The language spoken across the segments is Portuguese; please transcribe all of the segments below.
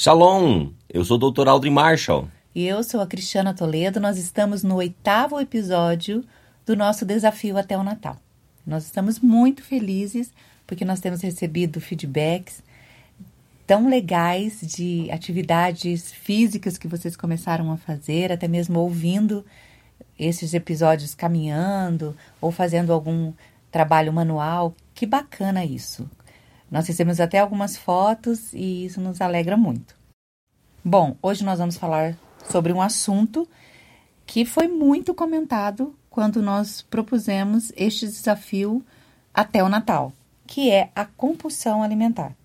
Shalom! Eu sou o Dr. Aldrin Marshall. E eu sou a Cristiana Toledo. Nós estamos no oitavo episódio do nosso desafio até o Natal. Nós estamos muito felizes porque nós temos recebido feedbacks tão legais de atividades físicas que vocês começaram a fazer, até mesmo ouvindo esses episódios caminhando ou fazendo algum trabalho manual. Que bacana isso! Nós recebemos até algumas fotos e isso nos alegra muito. Bom, hoje nós vamos falar sobre um assunto que foi muito comentado quando nós propusemos este desafio até o Natal, que é a compulsão alimentar.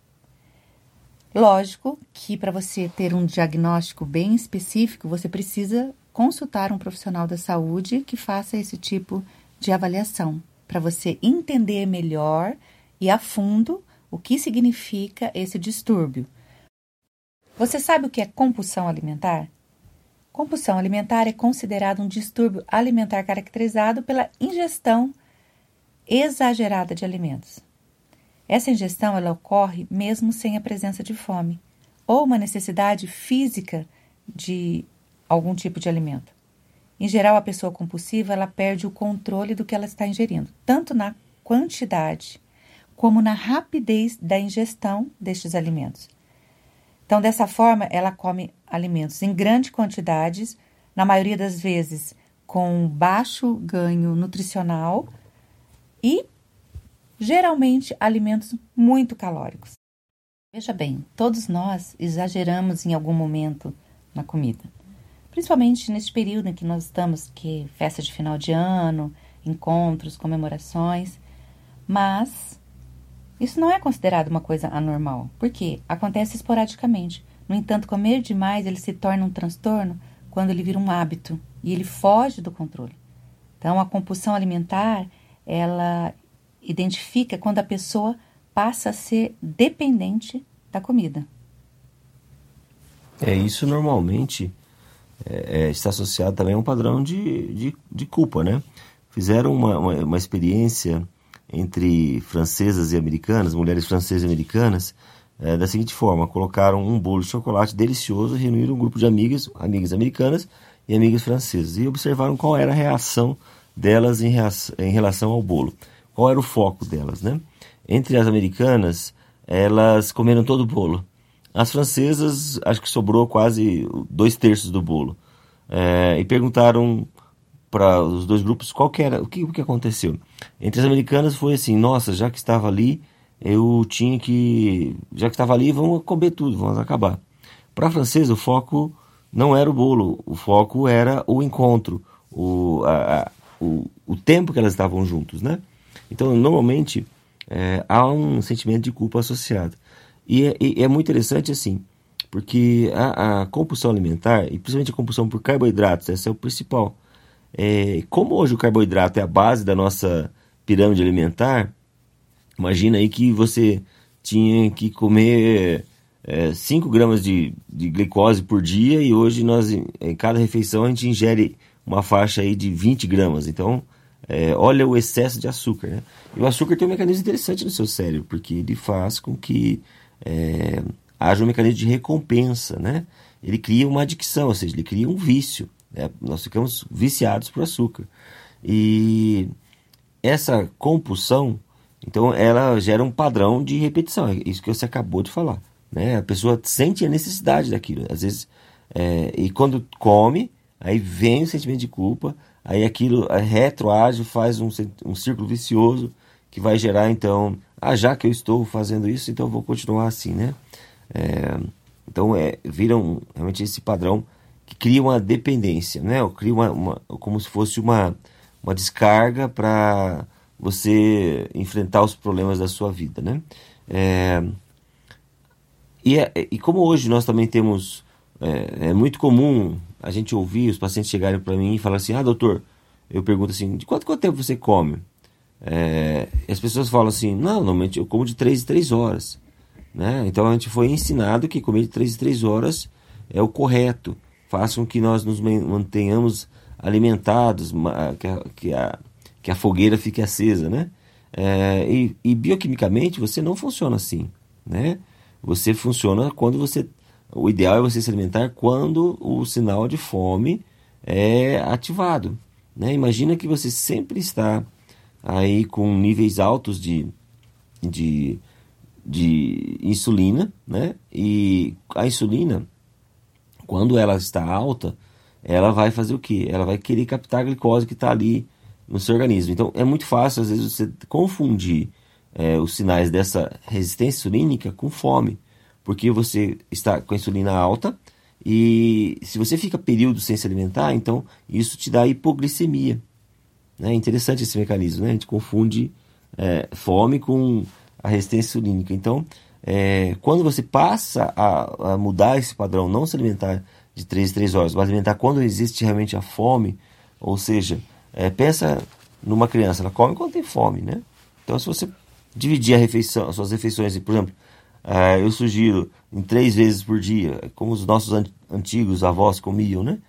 Lógico que para você ter um diagnóstico bem específico, você precisa consultar um profissional da saúde que faça esse tipo de avaliação, para você entender melhor e a fundo o que significa esse distúrbio. Você sabe o que é compulsão alimentar? Compulsão alimentar é considerado um distúrbio alimentar caracterizado pela ingestão exagerada de alimentos. Essa ingestão ela ocorre mesmo sem a presença de fome ou uma necessidade física de algum tipo de alimento. Em geral, a pessoa compulsiva ela perde o controle do que ela está ingerindo, tanto na quantidade como na rapidez da ingestão destes alimentos. Então, dessa forma, ela come alimentos em grandes quantidades, na maioria das vezes com baixo ganho nutricional e geralmente alimentos muito calóricos. Veja bem, todos nós exageramos em algum momento na comida, principalmente neste período em que nós estamos, que é festa de final de ano, encontros, comemorações, mas isso não é considerado uma coisa anormal, porque acontece esporadicamente. No entanto, comer demais ele se torna um transtorno quando ele vira um hábito e ele foge do controle. Então, a compulsão alimentar, ela identifica quando a pessoa passa a ser dependente da comida. É isso normalmente é, é, está associado também a um padrão de, de, de culpa, né? Fizeram uma, uma, uma experiência entre francesas e americanas, mulheres francesas e americanas, é, da seguinte forma: colocaram um bolo de chocolate delicioso, reuniram um grupo de amigas, amigas americanas e amigas francesas, e observaram qual era a reação delas em, reação, em relação ao bolo, qual era o foco delas, né? Entre as americanas, elas comeram todo o bolo. As francesas, acho que sobrou quase dois terços do bolo. É, e perguntaram para os dois grupos qual que era, o que, o que aconteceu. Entre as americanas foi assim, nossa, já que estava ali, eu tinha que, já que estava ali, vamos comer tudo, vamos acabar. Para a francesa, o foco não era o bolo, o foco era o encontro, o, a, o, o tempo que elas estavam juntos, né? Então, normalmente, é, há um sentimento de culpa associado. E é, e é muito interessante assim, porque a, a, compulsão alimentar, e principalmente a compulsão por carboidratos, essa é o principal. É, como hoje o carboidrato é a base da nossa pirâmide alimentar, imagina aí que você tinha que comer 5 é, gramas de, de glicose por dia e hoje nós, em cada refeição, a gente ingere uma faixa aí de 20 gramas. Então, é, olha o excesso de açúcar. Né? E o açúcar tem um mecanismo interessante no seu cérebro, porque ele faz com que é, haja um mecanismo de recompensa. Né? Ele cria uma adicção, ou seja, ele cria um vício. Né? Nós ficamos viciados por açúcar. E essa compulsão, então, ela gera um padrão de repetição. É isso que você acabou de falar. Né? A pessoa sente a necessidade daquilo. Às vezes, é, e quando come, aí vem o sentimento de culpa, aí aquilo retroage, faz um, um círculo vicioso que vai gerar, então, ah, já que eu estou fazendo isso, então vou continuar assim, né? É, então, é, viram realmente esse padrão cria uma dependência, né? Cria uma, uma como se fosse uma, uma descarga para você enfrentar os problemas da sua vida, né? É, e, é, e como hoje nós também temos, é, é, muito comum a gente ouvir os pacientes chegarem para mim e falar assim, ah, doutor, eu pergunto assim, de quanto, quanto tempo você come? É, as pessoas falam assim, não, normalmente eu como de 3 em 3 horas. Né? Então a gente foi ensinado que comer de 3 em 3 horas é o correto faz com que nós nos mantenhamos alimentados, que a, que a, que a fogueira fique acesa, né? É, e, e, bioquimicamente você não funciona assim, né? Você funciona quando você o ideal é você se alimentar quando o sinal de fome é ativado. Né? Imagina que você sempre está aí com níveis altos de, de, de insulina, né? E a insulina, quando ela está alta, ela vai fazer o que? Ela vai querer captar a glicose que está ali no seu organismo. Então é muito fácil, às vezes, você confundir é, os sinais dessa resistência insulínica com fome, porque você está com a insulina alta e se você fica períodos sem se alimentar, então isso te dá hipoglicemia. É interessante esse mecanismo, né? A gente confunde é, fome com a resistência insulínica. Então, é, quando você passa a, a, mudar esse padrão, não se alimentar de 3 em 3 horas, mas alimentar quando existe realmente a fome, ou seja, é, pensa numa criança, ela come quando tem fome, né? Então, se você dividir a refeição, as suas refeições, por exemplo, é, eu sugiro em três vezes por dia, como os nossos an antigos avós comiam, né?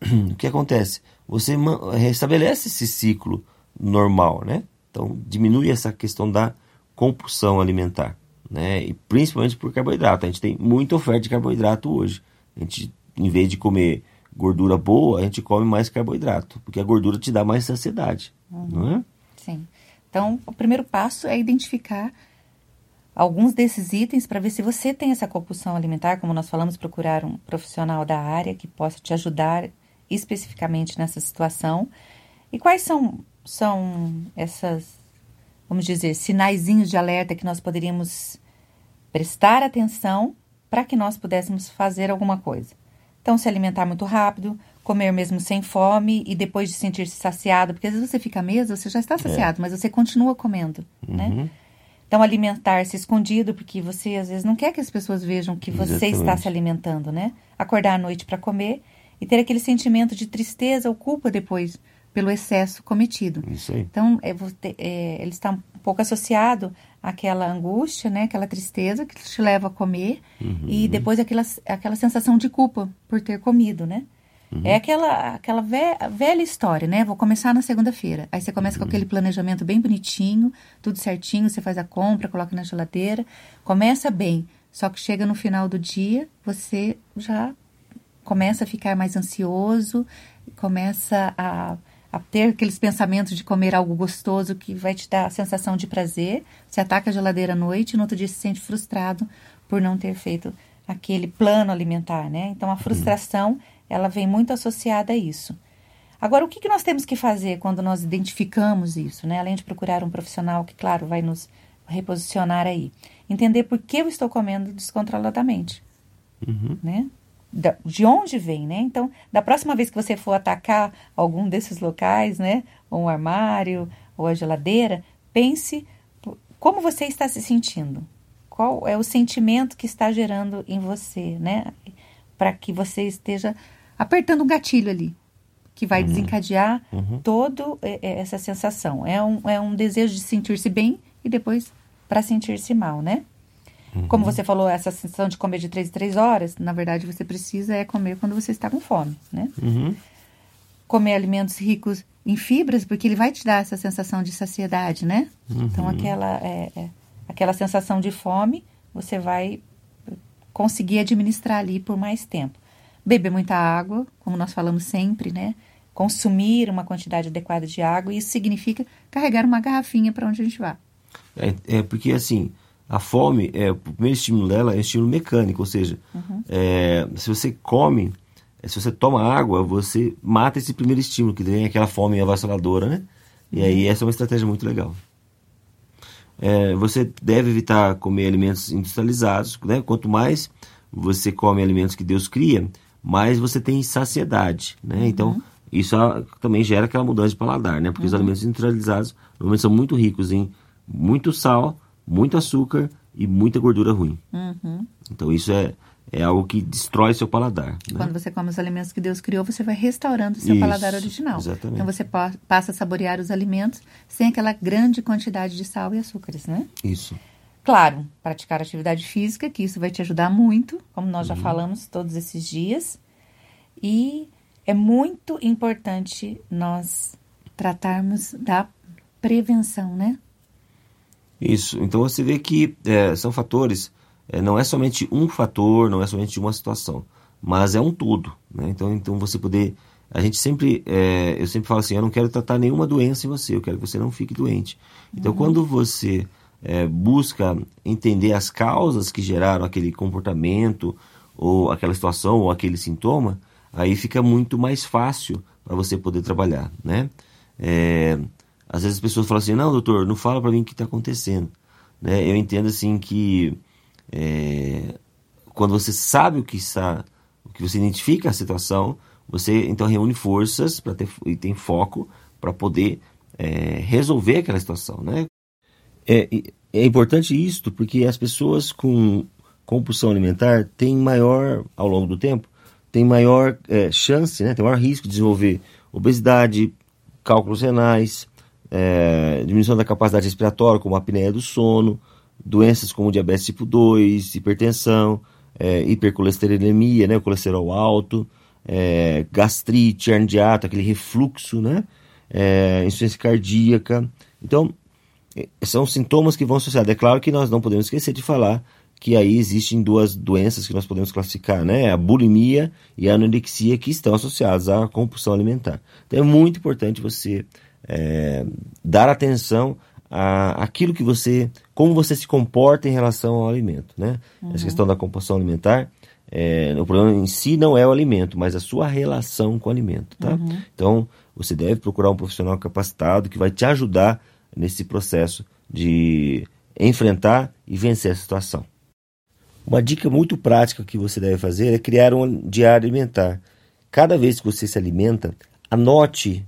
O que acontece? Você restabelece esse ciclo normal, né? Então, diminui essa questão da compulsão alimentar, né? E principalmente por carboidrato. A gente tem muita oferta de carboidrato hoje. A gente, em vez de comer gordura boa, a gente come mais carboidrato, porque a gordura te dá mais saciedade, uhum. não é? Sim. Então, o primeiro passo é identificar alguns desses itens para ver se você tem essa compulsão alimentar, como nós falamos, procurar um profissional da área que possa te ajudar especificamente nessa situação. E quais são, são essas, vamos dizer, sinaizinhos de alerta que nós poderíamos prestar atenção para que nós pudéssemos fazer alguma coisa? Então, se alimentar muito rápido, comer mesmo sem fome e depois de sentir-se saciado, porque às vezes você fica mesa, você já está saciado, é. mas você continua comendo, né? uhum. né? Então, alimentar-se escondido, porque você às vezes não quer que as pessoas vejam que você Exatamente. está se alimentando, né? Acordar à noite para comer e ter aquele sentimento de tristeza ou culpa depois pelo excesso cometido. Isso aí. Então, é, é, ele está um pouco associado àquela angústia, né? Aquela tristeza que te leva a comer uhum. e depois aquela, aquela sensação de culpa por ter comido, né? Uhum. É aquela, aquela velha história, né? Vou começar na segunda-feira. Aí você começa uhum. com aquele planejamento bem bonitinho, tudo certinho, você faz a compra, coloca na geladeira, começa bem. Só que chega no final do dia, você já começa a ficar mais ansioso, começa a, a ter aqueles pensamentos de comer algo gostoso que vai te dar a sensação de prazer. Você ataca a geladeira à noite e no outro dia se sente frustrado por não ter feito aquele plano alimentar, né? Então a uhum. frustração. Ela vem muito associada a isso. Agora, o que, que nós temos que fazer quando nós identificamos isso, né? Além de procurar um profissional que, claro, vai nos reposicionar aí. Entender por que eu estou comendo descontroladamente, uhum. né? De onde vem, né? Então, da próxima vez que você for atacar algum desses locais, né? Ou um armário, ou a geladeira, pense como você está se sentindo. Qual é o sentimento que está gerando em você, né? Para que você esteja apertando um gatilho ali, que vai uhum. desencadear uhum. toda é, é, essa sensação. É um, é um desejo de sentir-se bem e depois para sentir-se mal, né? Uhum. Como você falou, essa sensação de comer de três em três horas, na verdade você precisa é comer quando você está com fome, né? Uhum. Comer alimentos ricos em fibras, porque ele vai te dar essa sensação de saciedade, né? Então uhum. aquela, é, é, aquela sensação de fome, você vai conseguir administrar ali por mais tempo beber muita água, como nós falamos sempre, né? Consumir uma quantidade adequada de água, e isso significa carregar uma garrafinha para onde a gente vai. É, é, porque assim, a fome, é, o primeiro estímulo dela é um estímulo mecânico, ou seja, uhum. é, se você come, é, se você toma água, você mata esse primeiro estímulo, que vem aquela fome avassaladora, né? E uhum. aí essa é uma estratégia muito legal. É, você deve evitar comer alimentos industrializados, né? Quanto mais você come alimentos que Deus cria, mas você tem saciedade, né? Uhum. Então, isso também gera aquela mudança de paladar, né? Porque uhum. os alimentos industrializados normalmente são muito ricos em muito sal, muito açúcar e muita gordura ruim. Uhum. Então, isso é, é algo que destrói seu paladar. Né? Quando você come os alimentos que Deus criou, você vai restaurando o seu isso, paladar original. Exatamente. Então, você passa a saborear os alimentos sem aquela grande quantidade de sal e açúcares, né? Isso. Claro, praticar atividade física, que isso vai te ajudar muito, como nós já uhum. falamos todos esses dias. E é muito importante nós tratarmos da prevenção, né? Isso. Então você vê que é, são fatores é, não é somente um fator, não é somente uma situação, mas é um todo. Né? Então, então você poder. A gente sempre. É, eu sempre falo assim: eu não quero tratar nenhuma doença em você, eu quero que você não fique doente. Então, uhum. quando você é, busca entender as causas que geraram aquele comportamento, ou aquela situação, ou aquele sintoma, aí fica muito mais fácil para você poder trabalhar. Né? Às vezes as pessoas falam assim: não, doutor, não fala para mim o que está acontecendo. Né? Eu entendo assim que é, quando você sabe o que está, o que você identifica a situação, você então reúne forças para ter e tem foco para poder é, resolver aquela situação, né? É, é importante isto porque as pessoas com compulsão alimentar têm maior, ao longo do tempo, tem maior é, chance, né, tem maior risco de desenvolver obesidade, cálculos renais, é, diminuição da capacidade respiratória, como a apneia do sono, doenças como diabetes tipo 2, hipertensão, é, hipercolesterolemia, né, o colesterol alto, é, gastrite, hernia de ato, aquele refluxo, né, é, insuficiência cardíaca. Então, é, são sintomas que vão associados. É claro que nós não podemos esquecer de falar que aí existem duas doenças que nós podemos classificar, né? A bulimia e a anorexia que estão associadas à compulsão alimentar. Então é muito importante você é, dar atenção a, aquilo que você, como você se comporta em relação ao alimento, né? Uhum. Essa questão da compulsão alimentar, é, o problema em si não é o alimento, mas a sua relação com o alimento, tá? Uhum. Então, você deve procurar um profissional capacitado que vai te ajudar nesse processo de enfrentar e vencer a situação. Uma dica muito prática que você deve fazer é criar um diário alimentar. Cada vez que você se alimenta, anote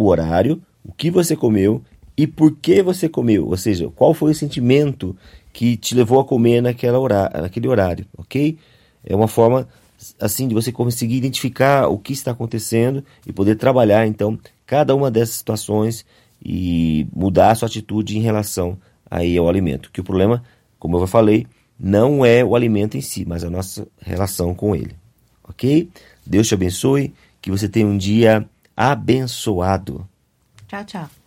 o horário, o que você comeu e por que você comeu, ou seja, qual foi o sentimento que te levou a comer naquela horário, naquele horário, ok? É uma forma assim de você conseguir identificar o que está acontecendo e poder trabalhar então cada uma dessas situações e mudar a sua atitude em relação aí ao alimento. Que o problema, como eu já falei, não é o alimento em si, mas a nossa relação com ele. Ok? Deus te abençoe, que você tenha um dia abençoado. Tchau, tchau.